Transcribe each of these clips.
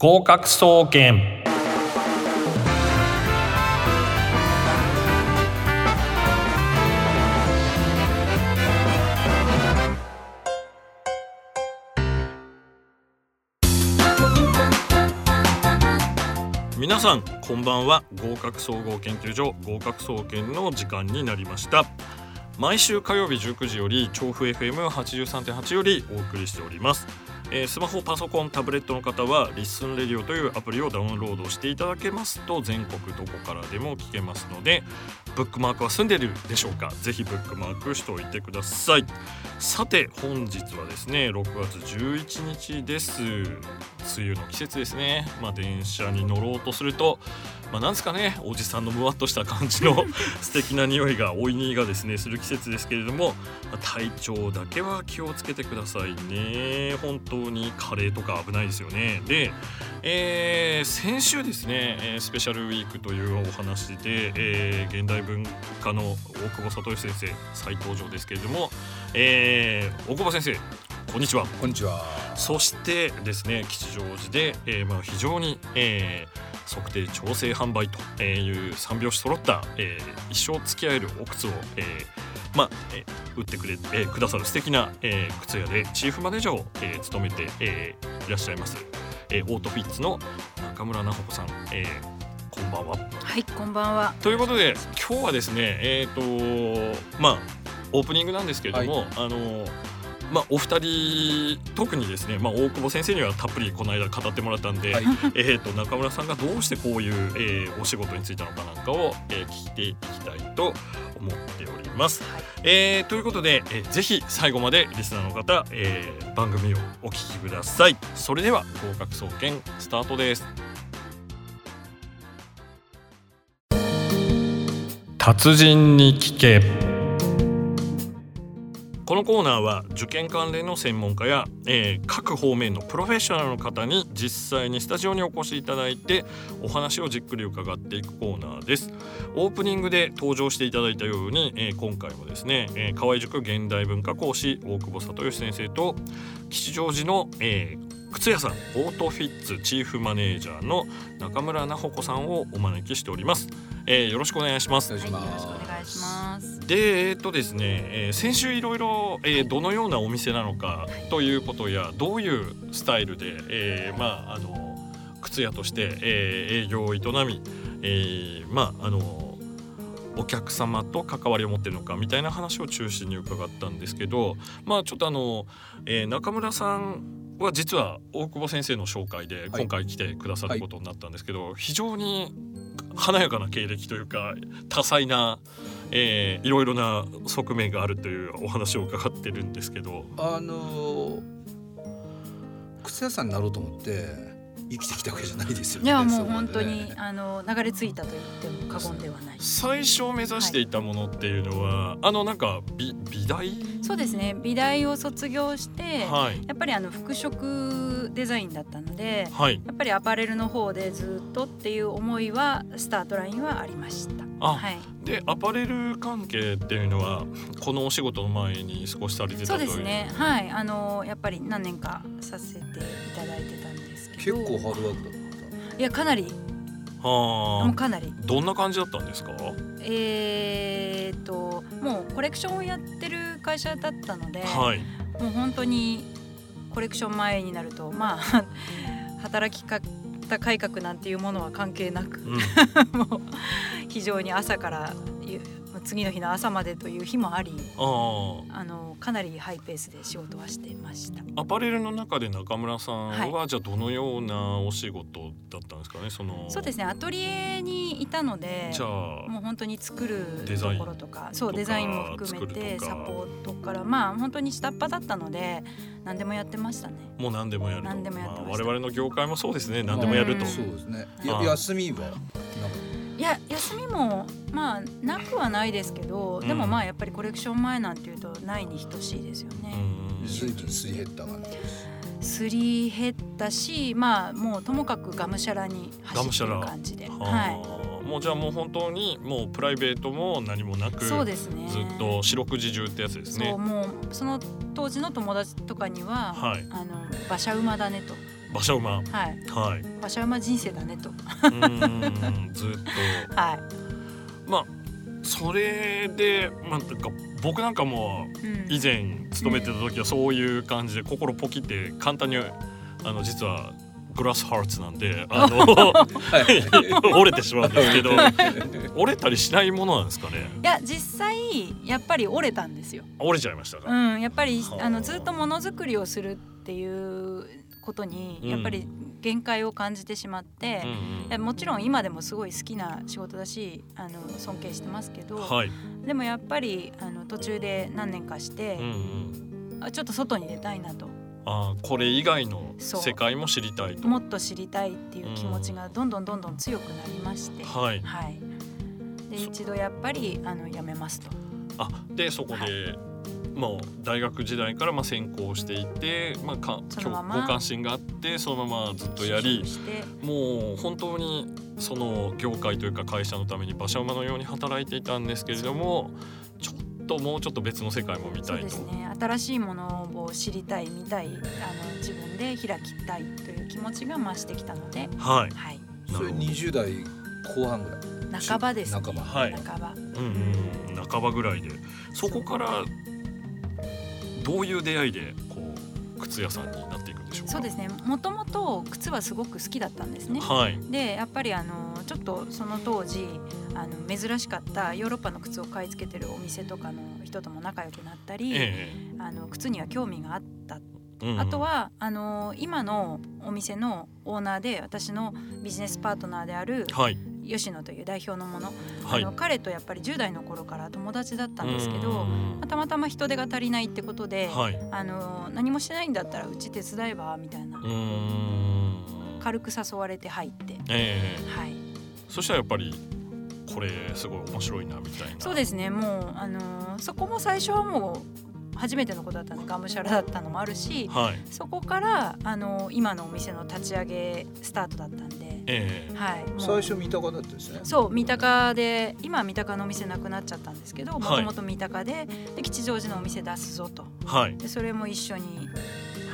合格総研。皆さんこんばんは。合格総合研究所合格総研の時間になりました。毎週火曜日19時より調布 FM83.8 よりお送りしております。えー、スマホパソコンタブレットの方はリッスンレディオというアプリをダウンロードしていただけますと全国どこからでも聞けますのでブックマークは済んでるでしょうか？ぜひブックマークしておいてください。さて本日はですね6月11日です。梅雨の季節ですね。まあ電車に乗ろうとするとまあ、なんですかねおじさんのむわっとした感じの 素敵な匂いがおいにがですねする季節ですけれども、まあ、体調だけは気をつけてくださいね。本当にカレーとか危ないですよね。で、えー、先週ですねスペシャルウィークというお話で、えー、現代文化の大久保聡先生再登場ですけれども、えー、大久保先生こんにちは。こんにちは。そしてですね吉祥寺で、えー、まあ非常に、えー、測定調整販売という三拍子揃った、えー、一生付き合えるお靴を、えー、まあ、えー、売ってくれ、えー、くださる素敵な、えー、靴屋でチーフマネージャーを、えー、務めて、えー、いらっしゃいます、えー、オートフィッツの中村奈穂子さん、えー、こんばんは。はい、こんばんは。ということで今日はですね、えっ、ー、とまあオープニングなんですけれども、はい、あのまあ、お二人特にですね、まあ、大久保先生にはたっぷりこの間語ってもらったんで、はい、えー、と中村さんがどうしてこういう、えー、お仕事に就いたのかなんかを、えー、聞いていきたいと思っております。はい、えー、ということで、えー、ぜひ最後までリスナーの方、えー、番組をお聞きください。それでは合格総研スタートです。達人に聞けこのコーナーは受験関連の専門家や、えー、各方面のプロフェッショナルの方に実際にスタジオにお越しいただいてお話をじっくり伺っていくコーナーです。オープニングで登場していただいたように、えー、今回もですね、えー、河合塾現代文化講師大久保里義先生と吉祥寺の、えー、靴屋さんオートフィッツチーフマネージャーの中村奈穂子さんをお招きしております、えー、よろしくお願いします、はい、よろしくお願いします。でえっ、とですね、えー、先週いろいろ、えー、どのようなお店なのかということやどういうスタイルで、えー、まああの靴屋として、えー、営業を営み、えー、まああのお客様と関わりを持ってるのかみたいな話を中心に伺ったんですけどまあちょっとあの、えー、中村さんは実は大久保先生の紹介で今回来てくださることになったんですけど、はい、非常に華やかな経歴というか多彩な、えー、いろいろな側面があるというお話を伺ってるんですけど。あの靴屋さんになろうと思って生きてきたわけじゃないですよね。いやもう本当に、ね、あの流れ着いたと言っても過言ではない。最初目指していたものっていうのは、はい、あのなんか美美大？そうですね。美大を卒業して、はい、やっぱりあの服飾デザインだったので、はい、やっぱりアパレルの方でずっとっていう思いはスタートラインはありました。あ、はい、でアパレル関係っていうのはこのお仕事の前に少しされてたそうですね。はい。あのやっぱり何年かさせていただいてた結構ハードワークだったいやかなり。はあ。もうかなり。どんな感じだったんですか？えー、っともうコレクションをやってる会社だったので、はい、もう本当にコレクション前になるとまあ 働き方改革なんていうものは関係なく、うん、もう非常に朝から次の日の朝までという日もありあのかなりハイペースで仕事はしていました。アパレルの中で中村さんは、はい、じゃあどのようなお仕事だったんですかね？そのそうですね。アトリエにいたのでじゃあもう本当に作るところとかそうデザインも含めてサポートからまあ本当に下っ端だったので何でもやってましたね。もう何でもやる何でもやってまし、まあ、我々の業界もそうですね。何でもやると、そうですね。休みはいや休みもまあなくはないですけど、でもまあやっぱりコレクション前なんていうとないに等しいですよね。すり減った感じすり減ったしまあもうともかくがむしゃらに走ってる感じで。はい。もうじゃあもう本当にもうプライベートも何もなくそうですね。ずっと四六時中ってやつですね。そうもうその当時の友達とかには、はい、あの馬車馬だねと馬車馬。はい。はい。馬車馬人生だねと。うんずっと。はい。まあそれでまあなんか僕なんかもうん。以前勤めてた時はそういう感じで心ポキって簡単にあの実はグラスハーツなんであのはい。折れてしまうんですけど 折れたりしないものなんですかね？いや実際やっぱり折れたんですよ。折れちゃいましたか、うん、やっぱりはあ。あのずっとものづくりをするっていうことにうん。やっぱり限界を感じてしまって、うんもちろん今でもすごい好きな仕事だしあの尊敬してますけど、うん、はい、でもやっぱりあの途中で何年かしてうん、うん、あちょっと外に出たいなと。あーこれ以外の世界も知りたいと。もっと知りたいっていう気持ちがどんどんどんどん強くなりまして、はい。はい、で一度やっぱりあの辞めますと。あでそこで、まあ大学時代からまあ専攻していて、まあ、かそのままご関心があってそのままずっとやりもう本当にその業界というか会社のために馬車馬のように働いていたんですけれどもちょっともうちょっと別の世界も見そうでたいと。すね新しいものを知りたい見たいあの自分で開きたいという気持ちが増してきたので、はい。はい、それ20代後半ぐらい。半ばです、ね、半ば。はい半ば。うんうん。半ばぐらいで。そこからどういう出会いでこう靴屋さんになっていくんでしょうか？そうですね。もともと靴はすごく好きだったんですね。はい。でやっぱりあのちょっとその当時あの珍しかったヨーロッパの靴を買い付けてるお店とかの人とも仲良くなったり、えあの靴には興味があった。えうんうん。あとはあの今のお店のオーナーで私のビジネスパートナーであるはい吉野という代表のもの、はい。あの彼とやっぱり10代の頃から友達だったんですけど、たまたま人手が足りないってことで、はい。あの何もしてないんだったらうち手伝えばみたいな。軽く誘われて入って、ええ。はい、そしたらやっぱりこれすごい面白いなみたいな。そうですね。もうあのそこも最初はもう初めてのことだったのでがむしゃらだったのもあるしはい。そこからあの今のお店の立ち上げスタートだったんで、ええ。はい、最初三鷹だったですね。そう三鷹で今は三鷹のお店なくなっちゃったんですけどもはい。ともと三鷹でで吉祥寺のお店出すぞと。はい。でそれも一緒に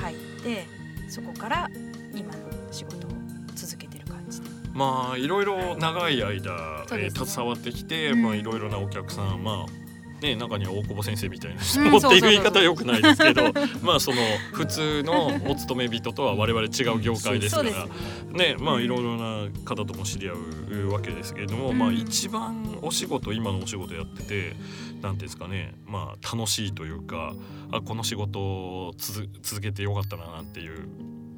入ってそこから今の仕事を続けてる感じで。まあいろいろ長い間、えそうですね。ー携わってきて、うん。まあいろいろなお客さんまあね中には大久保先生みたいな人っていう言い方はよくないですけど まあその普通のお勤め人とは我々違う業界ですからねねまあいろいろな方とも知り合うわけですけれども、うん。まあ一番お仕事今のお仕事やっててなんていうんですかねまあ楽しいというかあこの仕事を続続けてよかったななんていう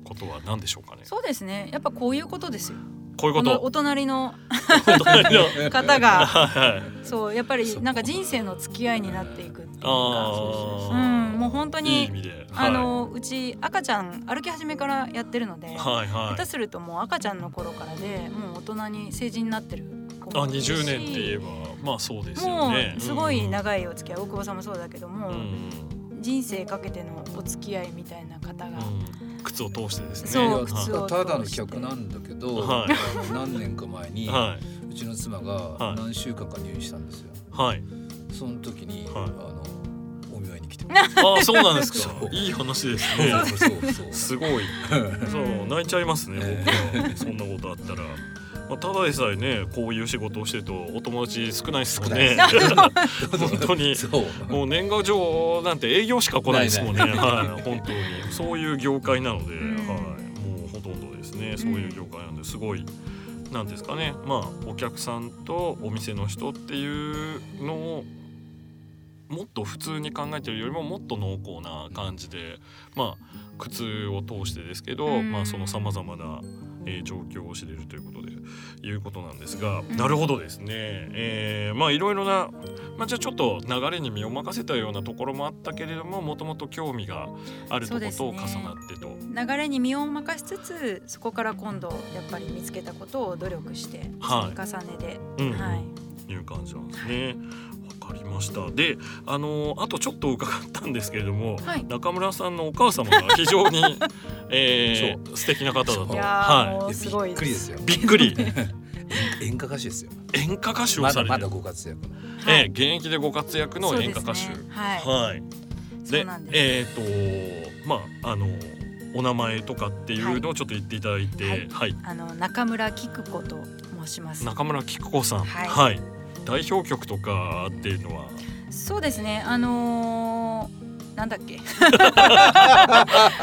ことは何でしょうかね？そうですね。やっぱこういうことですよこういうこと。お隣のお隣の。方が はいはい。そうやっぱりなんか人生の付き合いになっていくっていうか。あうーんもう本当いいに。あのうち赤ちゃん歩き始めからやってるので、はい下はい。手するともう赤ちゃんの頃からでもう大人に成人になってる子あもいるし。20年って言えばまあそうですよもね。うすごいい。長いお付き合い。大久保さんもそうだけども、うん。人生かけてのお付き合いみたいな方が、うん。靴を通してですね。そう靴をただの客なんだけど、はい何年か前に、はうちの妻はいが何週間か入院したんですよ。いはい。その時に、はいあのお見舞いに来てくあそうなんですか？いい話ですれね。た。そうそう すごい。そう泣いちゃいますね。僕はそんなことあったら。まあ、ただでさえねこういう仕事をしてるとお友達少ないですもんね。本当に。もう年賀状なんて営業しか来ないですもんね。はい、本当にそういう業界なので、ね。そういう業界なんですごい。なんですかね。まあお客さんとお店の人っていうのをもっと普通に考えてるよりももっと濃厚な感じで、まあ靴を通してですけど、うんまあそのさまざまな、えー状況を知れるということでいうことなんですが、ん。なるほどですね。えーまあいろいろなまあ、じゃあちょっと流れに身を任せたようなところもあったけれどももともと興味があるとこと重なってと、流れに身を任しつつそこから今度やっぱり見つけたことを努力して積みはい重ねで、うんはい、いう感じなんですね。わかりました。で、あのあとちょっと伺ったんですけれども、はい。中村さんのお母様が非常に、えー、素敵な方だと、はもうすごいびっくりですよ。い、びっくり。演歌歌手ですよ。演歌歌手をされて、まだまだご活躍。の。はい。えー現役でご活躍の演歌歌手、ねはい、はい。です、えっ、とまああのお名前とかっていうのをちょっと言っていただいて、はい、はい、あの中村菊子と申します。中村菊子さん、はい、はい、代表曲とかっていうのは？そうですね、あのーなんだっけ？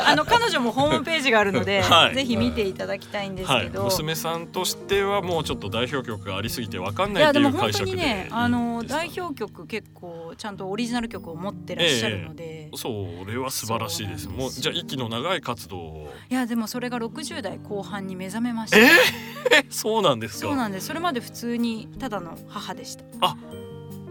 あの彼女もホームページがあるので、はい、ぜひ見ていただきたいんですけど、はい、娘さんとしてはもうちょっと代表曲がありすぎてわかんないっていう解釈でいやでも本当にねあの代表曲結構ちゃんとオリジナル曲を持ってらっしゃるので、えー、それは素晴らしいです。もうじゃあ息の長い活動いやでもそれが60代後半に目覚めました、えー、そうなんですそうなんです。それまで普通にただの母でした。あ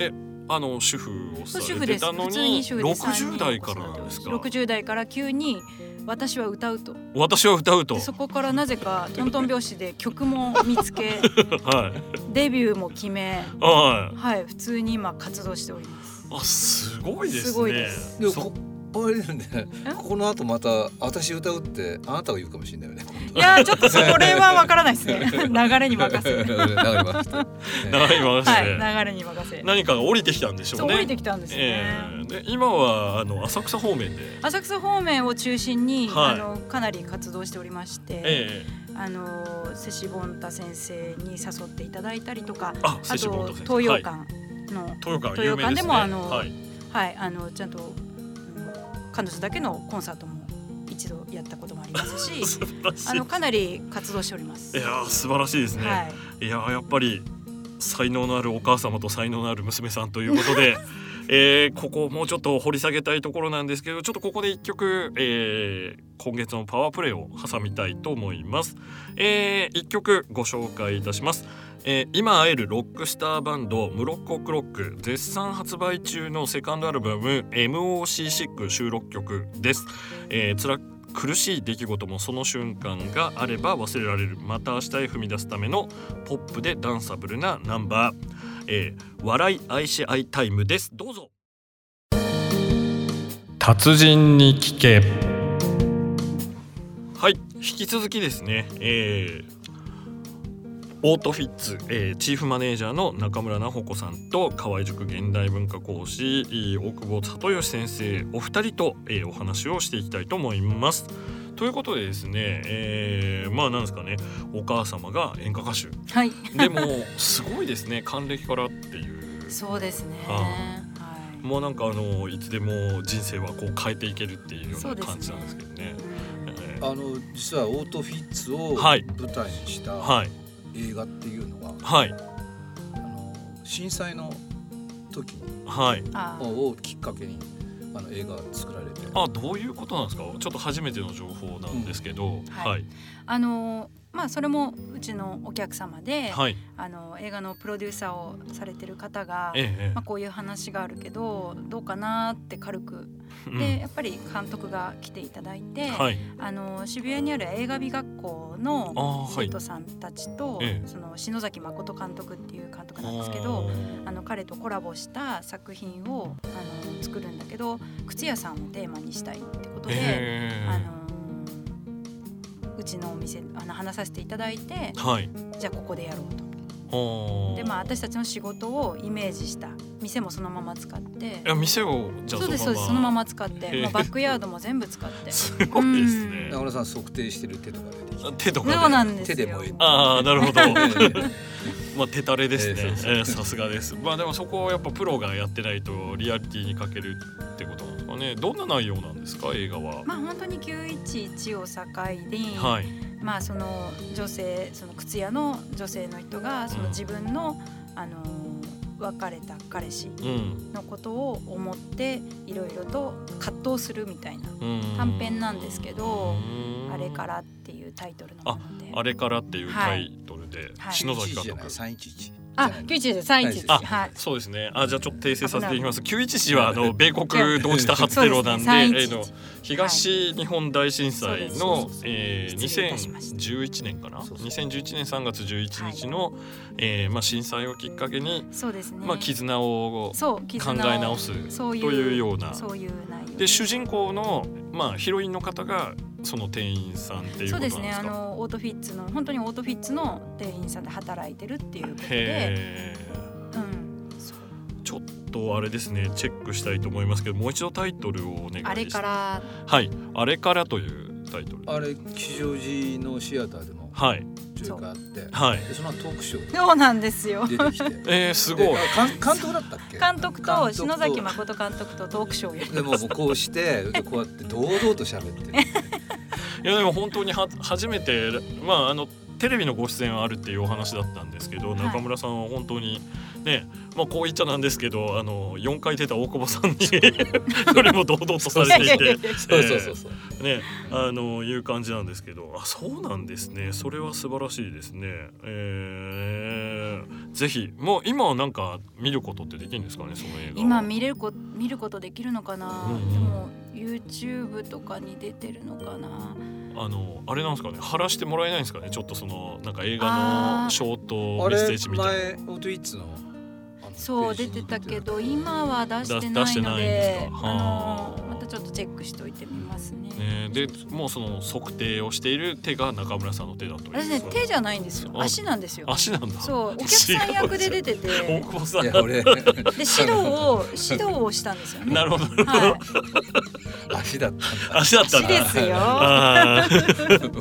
えあの主婦をされてたのに60代からですか？60代から急に私は歌うと。私は歌うと。そこからなぜかトントン拍子で曲も見つけ、はい、デビューも決め、はい、はい、普通に今活動しております。あすごいですね。すごいですあれね。この後また私歌うってあなたが言うかもしれないよね。いやちょっとそれはわからないですね。流れに任せ流れに任せ流れに任せ、はい、流れに任せ何かが降りてきたんでしょうね。降りてきたんですね、えー、で今はあの浅草方面で。浅草方面を中心に、はい、あのかなり活動しておりまして、えー、あの瀬シボンタ先生に誘っていただいたりとかあと東洋館の、はい、東洋館でもあの、はい、はい、あのちゃんと彼女だけのコンサートも一度やったこともありますし あのかなり活動しております。いや素晴らしいですね、はい、いややっぱり才能のあるお母様と才能のある娘さんということで えー、ここもうちょっと掘り下げたいところなんですけどちょっとここで一曲、えー、今月のパワープレイを挟みたいと思います、えー、一曲ご紹介いたしますえー、今会えるロックスターバンドムロッコクロック絶賛発売中のセカンドアルバム MOC6 収録曲です、えー、辛苦しい出来事もその瞬間があれば忘れられる。また明日へ踏み出すためのポップでダンサブルなナンバー、えー、笑い愛し合いタイムです。どうぞ。達人に聞け。はい引き続きですね、えー、オートフィッツ、えー、チーフマネージャーの中村奈穂子さんと河合塾現代文化講師大久保里義先生お二人と、えー、お話をしていきたいと思います。ということでですね、えー、まあなんですかねお母様が演歌歌手、はい、でもすごいですね還暦からっていう。そうですね、はあ、もうなんかあのいつでも人生はこう変えていけるっていうような感じなんですけどね。あの実はオートフィッツを舞台にした、はい、はい映画っていうのは、はい、あの震災の時に、はい、をきっかけにあの映画作られて。あどういうことなんですか？ちょっと初めての情報なんですけど、うん、はい、はい、あのまあ、それもうちのお客様で、はい、あの映画のプロデューサーをされてる方が、ええ、まあ、こういう話があるけどどうかなって軽く、うん、でやっぱり監督が来ていただいて、はい、あの渋谷にある映画美学校の生徒さんたちと、はい、その篠崎誠監督っていう監督なんですけどあの彼とコラボした作品をあの作るんだけど靴屋さんをテーマにしたいってことで。あのうちのお店あの話させていただいて、はい、じゃあここでやろうと。でまあ私たちの仕事をイメージした店もそのまま使って。いや店をじゃあそうですそうですそのまま使って。もうバックヤードも全部使って。すごいですね。中村さん測定してる手とか出てきて。手とかそうなんです手でもいいああなるほど。まあ手垂れですね。さすがです。まあでもそこをやっぱプロがやってないとリアリティに欠けるってことかねどんな内容なんですか映画は？まあ本当に911を境に、はい。まあその女性その靴屋の女性の人がその自分の、うん、あの別れた彼氏のことを思っていろいろと葛藤するみたいな短編なんですけど「あれから」っていうタイトルのもので。あれからっていうタイトルで、はい、篠崎監督。あ、九一です。三一です。はい。そうですね。あ、じゃあちょっと訂正させていきます。九一時はあの米国同時多発テロなんで、えの東日本大震災の、ええ2011年かな？2011年3月11日の、ええまあ震災をきっかけに、そうですね。まあ絆を考え直すというような。そういう。で主人公のまあヒロインの方がその店員さんっていうそうですね。あのオートフィッツの本当にオートフィッツの店員さんで働いてるっていうことで、うん、ちょっとあれですね。チェックしたいと思いますけどもう一度タイトルをお願いしますあれから。はい。あれからというタイトル。あれ吉祥寺のシアターでも？はい上映があって、はい、でそのトークショーそうなんですよ。出てきて。えー、すごい。監督だったっけ？監督と篠崎誠監督とトークショーやでももうこうしてこうやって堂々と喋って いやでも本当には初めてまああのテレビのご出演はあるっていうお話だったんですけど、中村さんは本当にねまあこう言っちゃなんですけどあの4回出た大久保さんに どれも堂々とされていて そうそうそうそう。ねあのいう感じなんですけどあそうなんですね。それは素晴らしいですね。えー、ぜひもう今はなんか見ることってできるんですかねその映画。今見れるこ見ることできるのかな、うんうん、でも YouTube とかに出てるのかな。あのあれなんですかね。貼らしてもらえないんですかね。ちょっとそのなんか映画のショートメッセージみたいな。そう出てたけど今は出してないのであのまたちょっとチェックしておいてみますね。ねでもうその測定をしている手が中村さんの手だと私ね手じゃないんですよ足なんですよ。足なんだ。そうお客さん 役で出てて。大久保さん。で指導を指導をしたんですよね。なるほど。はい、足だった足だった足ですよ。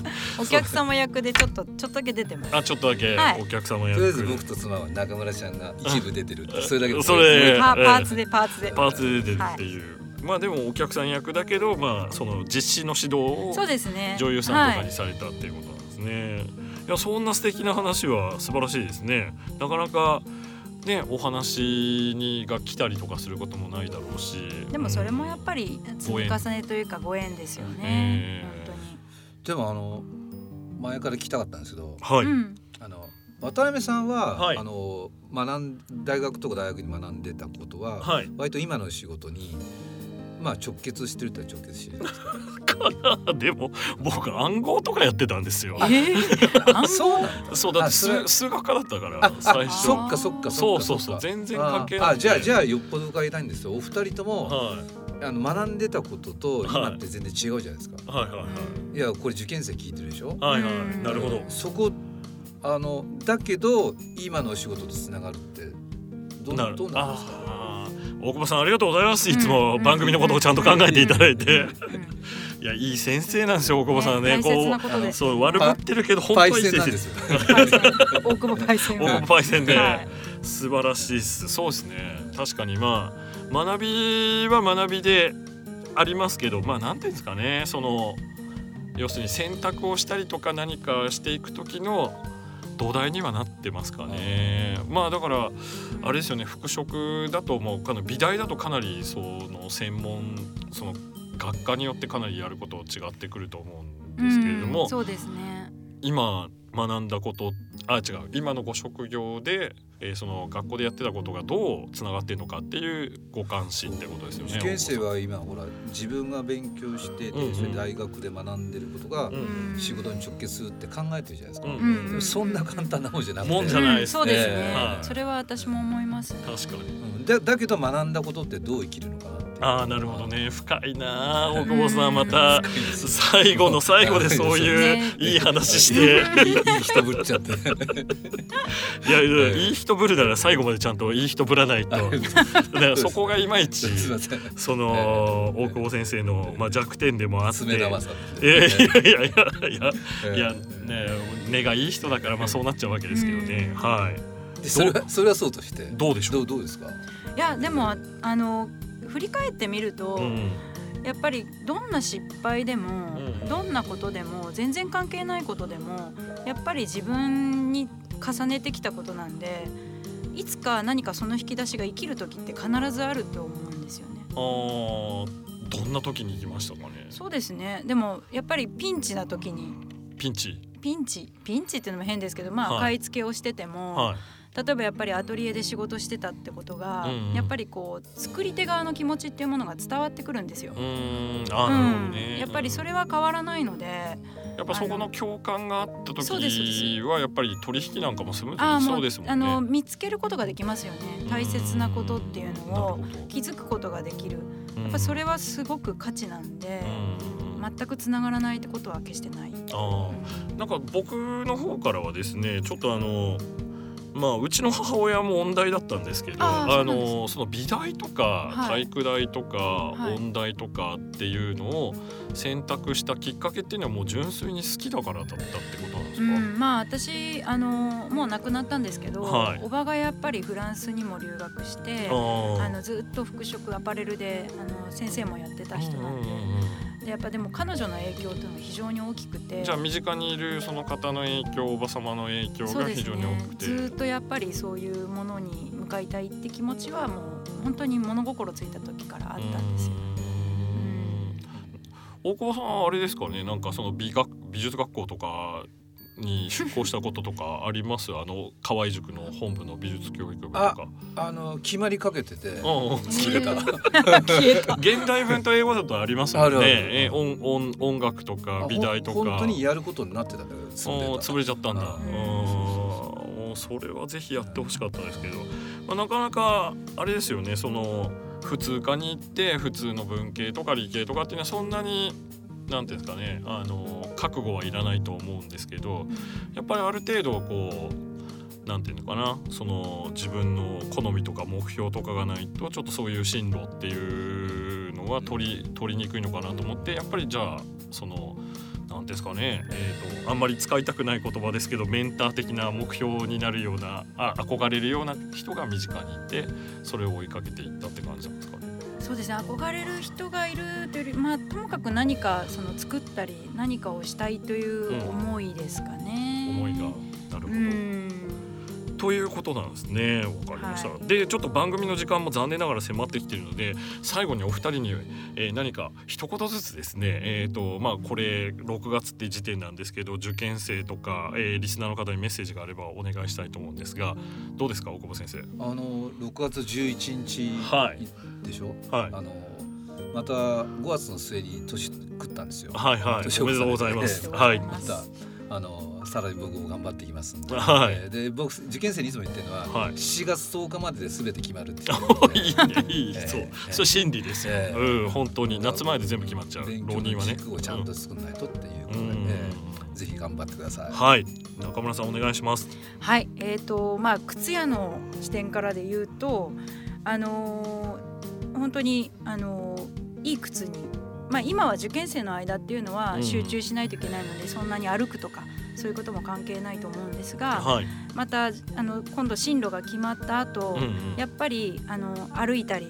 お客様役でちょっとちょっとだけ出てます。あちょっとだけ、お客様役。とりあえず僕と妻は中村ちゃんが一部出てる。それだけそれパーツでパーツでパーツで出てるっていう、まあでもお客さん役だけどまあその実施の指導をそうですね。女優さんとかにされたっていうことなんですね、いやそんな素敵な話は素晴らしいですね。なかなかね、お話にが来たりとかすることもないだろうし。でもそれもやっぱり積み重ねというかご縁ですよね、本当に。でもあの前から来たかったんですけど、はい、あの渡辺さんは、はい、あの学ん大学とか大学に学んでたことは、はい、割と今の仕事にまあ直結してるって直結してるんですか でも僕暗号とかやってたんですよ。えー、そうなんだ。そうだって数数学科だったから最初。そっかそっかそうそうそう全然関係ない。あじゃあじゃあよっぽど伺いたいんですよ。お二人とも、はい、あの学んでたことと今って全然違うじゃないですか。はいはいはい。いやこれ受験生聞いてるでしょ？はいはい。なるほど。そこあのだけど今の仕事とつながるってどうなどうなんですか？大久保さんありがとうございますいつも番組のことをちゃんと考えていただいて。いやいい先生なんですよ大久保さんね。こうそう悪ぶってるけど本当にいい先生です。大久保パイセン。大久保パイセンで、素晴らしいです。そうですね。確かにまあ学びは学びでありますけど、まあなんていうんですかね。その要するに選択をしたりとか何かしていく時の土台にはなってますかね。まあだからあれですよね服飾だともうかなり美大だとかなりその専門その学科によってかなりやること違ってくると思うんですけれども、そうですね今学んだことあ違う今のご職業で、えー、その学校でやってたことがどうつながってるのかっていうご関心ってことですよね。受験生は今ほら自分が勉強してて、うんうん、それ大学で学んでることが仕事に直結するって考えてるじゃないですか。うんうん、そんな簡単なもんじゃなくて。もんじゃないですね。そうですね、はい。それは私も思います、ね、確かに。うん、だだけど学んだことってどう生きるのかな。ああなるほどね。深いな大久保さんまた最後の最後でそういういい話して。いい人ぶっちゃって。いやいい人ぶるなら最後までちゃんといい人ぶらないと。だからそこがいまいち その大久保先生のまあ弱点でもあって。いやいやいやいやいやいやね根がいい人だからまあそうなっちゃうわけですけどね。はい。それはそれはそうとして。どうでしょうどうですか？いやでもあの振り返ってみると、うん、やっぱりどんな失敗でも、うん、どんなことでも全然関係ないことでもやっぱり自分に重ねてきたことなんでいつか何かその引き出しが生きる時って必ずあると思うんですよね。あどんな時に行きましたかね？そうですね。でもやっぱりピンチな時に。ピンチ？ピンチ？ピンチっていうのも変ですけどまあ、はい、買い付けをしてても、はい例えばやっぱりアトリエで仕事してたってことが、うんうん、やっぱりこう作り手側の気持ちっていうものが伝わってくるんですよ。うんね、やっぱりそれは変わらないので。やっぱそこの共感があった時はやっぱり取引なんかもスムーズそうですもんね。あの見つけることができますよね。大切なことっていうのを気づくことができる。やっぱそれはすごく価値なんで。全くつながらないってことは決してない。あなんか僕の方からはですねちょっとあのまあうちの母親も音大だったんですけどあのその美大とか体育大とか音大とかっていうのを選択したきっかけっていうのはもう純粋に好きだからだったってことなんですか、うん、まあ私あのもう亡くなったんですけど、はい、おばがやっぱりフランスにも留学してあのずっと服飾アパレルであの先生もやってた人なんで。でやっぱでも彼女の影響というのは非常に大きくて。じゃあ身近にいるその方の影響おば様の影響が非常に大きくて、ね、ずっとやっぱりそういうものに向かいたいって気持ちはもう本当に物心ついた時からあったんですよ。大久保さんあれですかね。なんかその美学美術学校とかに出向したこととかあります？あの河合塾の本部の美術教育部とか。あの決まりかけてて。消えた。消えた。現代文と英語だとありますもんね。え音音音楽とか美大とか。本当にやることになってたけど潰れちゃったんだ。うん。それはぜひやってほしかったですけど、まあ、なかなかあれですよね。その普通科に行って普通の文系とか理系とかっていうのはそんなになんていうんですかねあの覚悟はいらないと思うんですけどやっぱりある程度こうなんていうのかなその自分の好みとか目標とかがないとちょっとそういう進路っていうのは取り取りにくいのかなと思ってやっぱりじゃあその何ですかね、えーと、あんまり使いたくない言葉ですけどメンター的な目標になるようなあ憧れるような人が身近にいてそれを追いかけていったって感じなんですかね。そうですね憧れる人がいるというより、まあ、ともかく何かその作ったり何かをしたいという思いですかね。うん、思いがなるほど、ということなんですね。わかりました、はい、でちょっと番組の時間も残念ながら迫ってきているので最後にお二人に、えー、何か一言ずつですね。えっ、ー、とまあこれ6月って時点なんですけど受験生とか、えー、リスナーの方にメッセージがあればお願いしたいと思うんですがどうですか大久保先生？あの6月11日、はい。でしょ、はい、あのまた5月の末に年食ったんですよ。はいはい。おめでとうございます。はい。あのさらに僕も頑張っていきますんで。はい。で僕受験生にいつも言ってるのは、はい、7月10日までで全て決まるってい いねいい、そう、それ真理ですよ。うん本当に夏前で全部決まっちゃう。浪人はね。軸をちゃんと作らないとっていうことで、ぜひ頑張ってください。はい。中村さんお願いします。はい。えっ、とまあ靴屋の視点からで言うと、あの本当にあのいい靴に、まあ、今は受験生の間っていうのは集中しないといけないので、うん、そんなに歩くとかそういうことも関係ないと思うんですが、はい、またあの今度進路が決まった後、うんうん、やっぱりあの歩いたり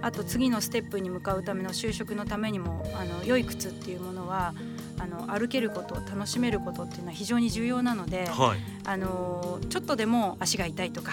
あと次のステップに向かうための就職のためにもあの良い靴っていうものはあの歩けること楽しめることっていうのは非常に重要なので、はい、あのちょっとでも足が痛いとか、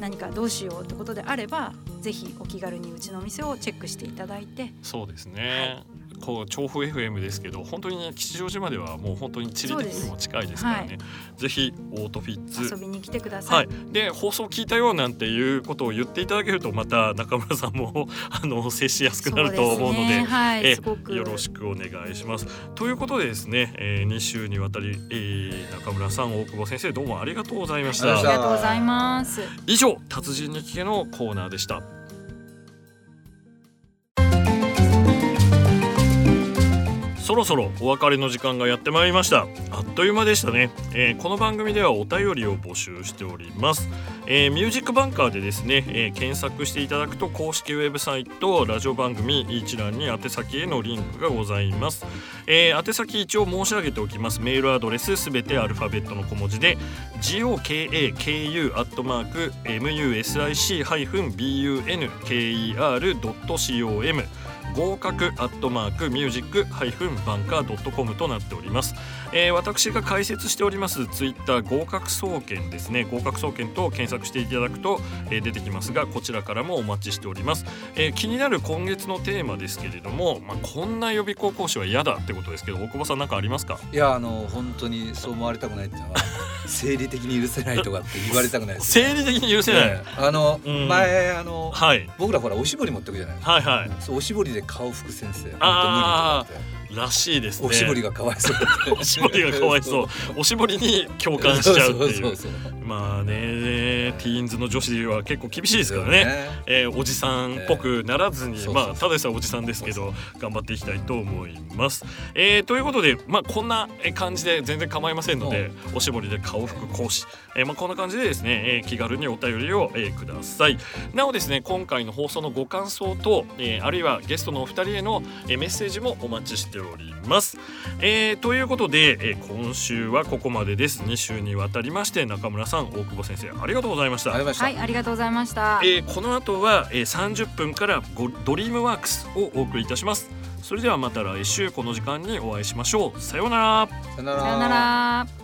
何かどうしようってことであればぜひお気軽にうちのお店をチェックしていただいてそうですね、はいこう調布 FM ですけど本当にね吉祥寺まではもう本当に地理的にも近いですからね、はい、ぜひオートフィッツ。遊びに来てください、はい、で放送聞いたよなんていうことを言っていただけるとまた中村さんも あの接しやすくなると思うので、ね。はい、えよろしくお願いします。ということでですね、えー、2週にわたり、えー、中村さん大久保先生どうもありがとうございました。ありがとうございます。以上達人に聞けのコーナーでしたそろそろお別れの時間がやってまいりました。あっという間でしたね、えー、この番組ではお便りを募集しております、えー、ミュージックバンカーでですね、えー、検索していただくと公式ウェブサイトラジオ番組一覧に宛先へのリンクがございます、え宛先一応申し上げておきます。メールアドレスすべてアルファベットの小文字で gokaku.music-bunker.com 合格アットマークミュージックハイフンバンカー .com となっております、えー、私が解説しておりますツイッター合格総研ですね。合格総研と検索していただくと、えー、出てきますがこちらからもお待ちしております、えー、気になる今月のテーマですけれども、まあ、こんな予備校講師は嫌だってことですけど大久保さん何かありますか？いやあの本当にそう思われたくないっていうのは生理的に許せないとかって言われたくないです、生理的に許せない、ね、あの、うん、前あの、はい、僕らほらおしぼり持ってくじゃないはいはい。そうおしぼりで顔拭く先生ああらしいですね。おしぼりがかわいそうおしぼりがかわいそう。おしぼりに共感しちゃうっていう。まあねティーンズの女子は結構厳しいですからね。ね、えー、おじさんっぽくならずに、まあただでさえおじさんですけど頑張っていきたいと思います、えー、ということでまあこんな感じで全然構いませんのでおしぼりで顔服講師、えー、まあこんな感じでですね、えー、気軽にお便りを、えー、ください。なおですね今回の放送のご感想と、えー、あるいはゲストのお二人への、えー、メッセージもお待ちしております、えー、ということで、えー、今週はここまでです。2週にわたりまして中村さん大久保先生ありがとうございました。はいありがとうございました、えー、この後は、えー、30分からドリームワークスをお送りいたします。それではまた来週この時間にお会いしましょう。さようなら。さようなら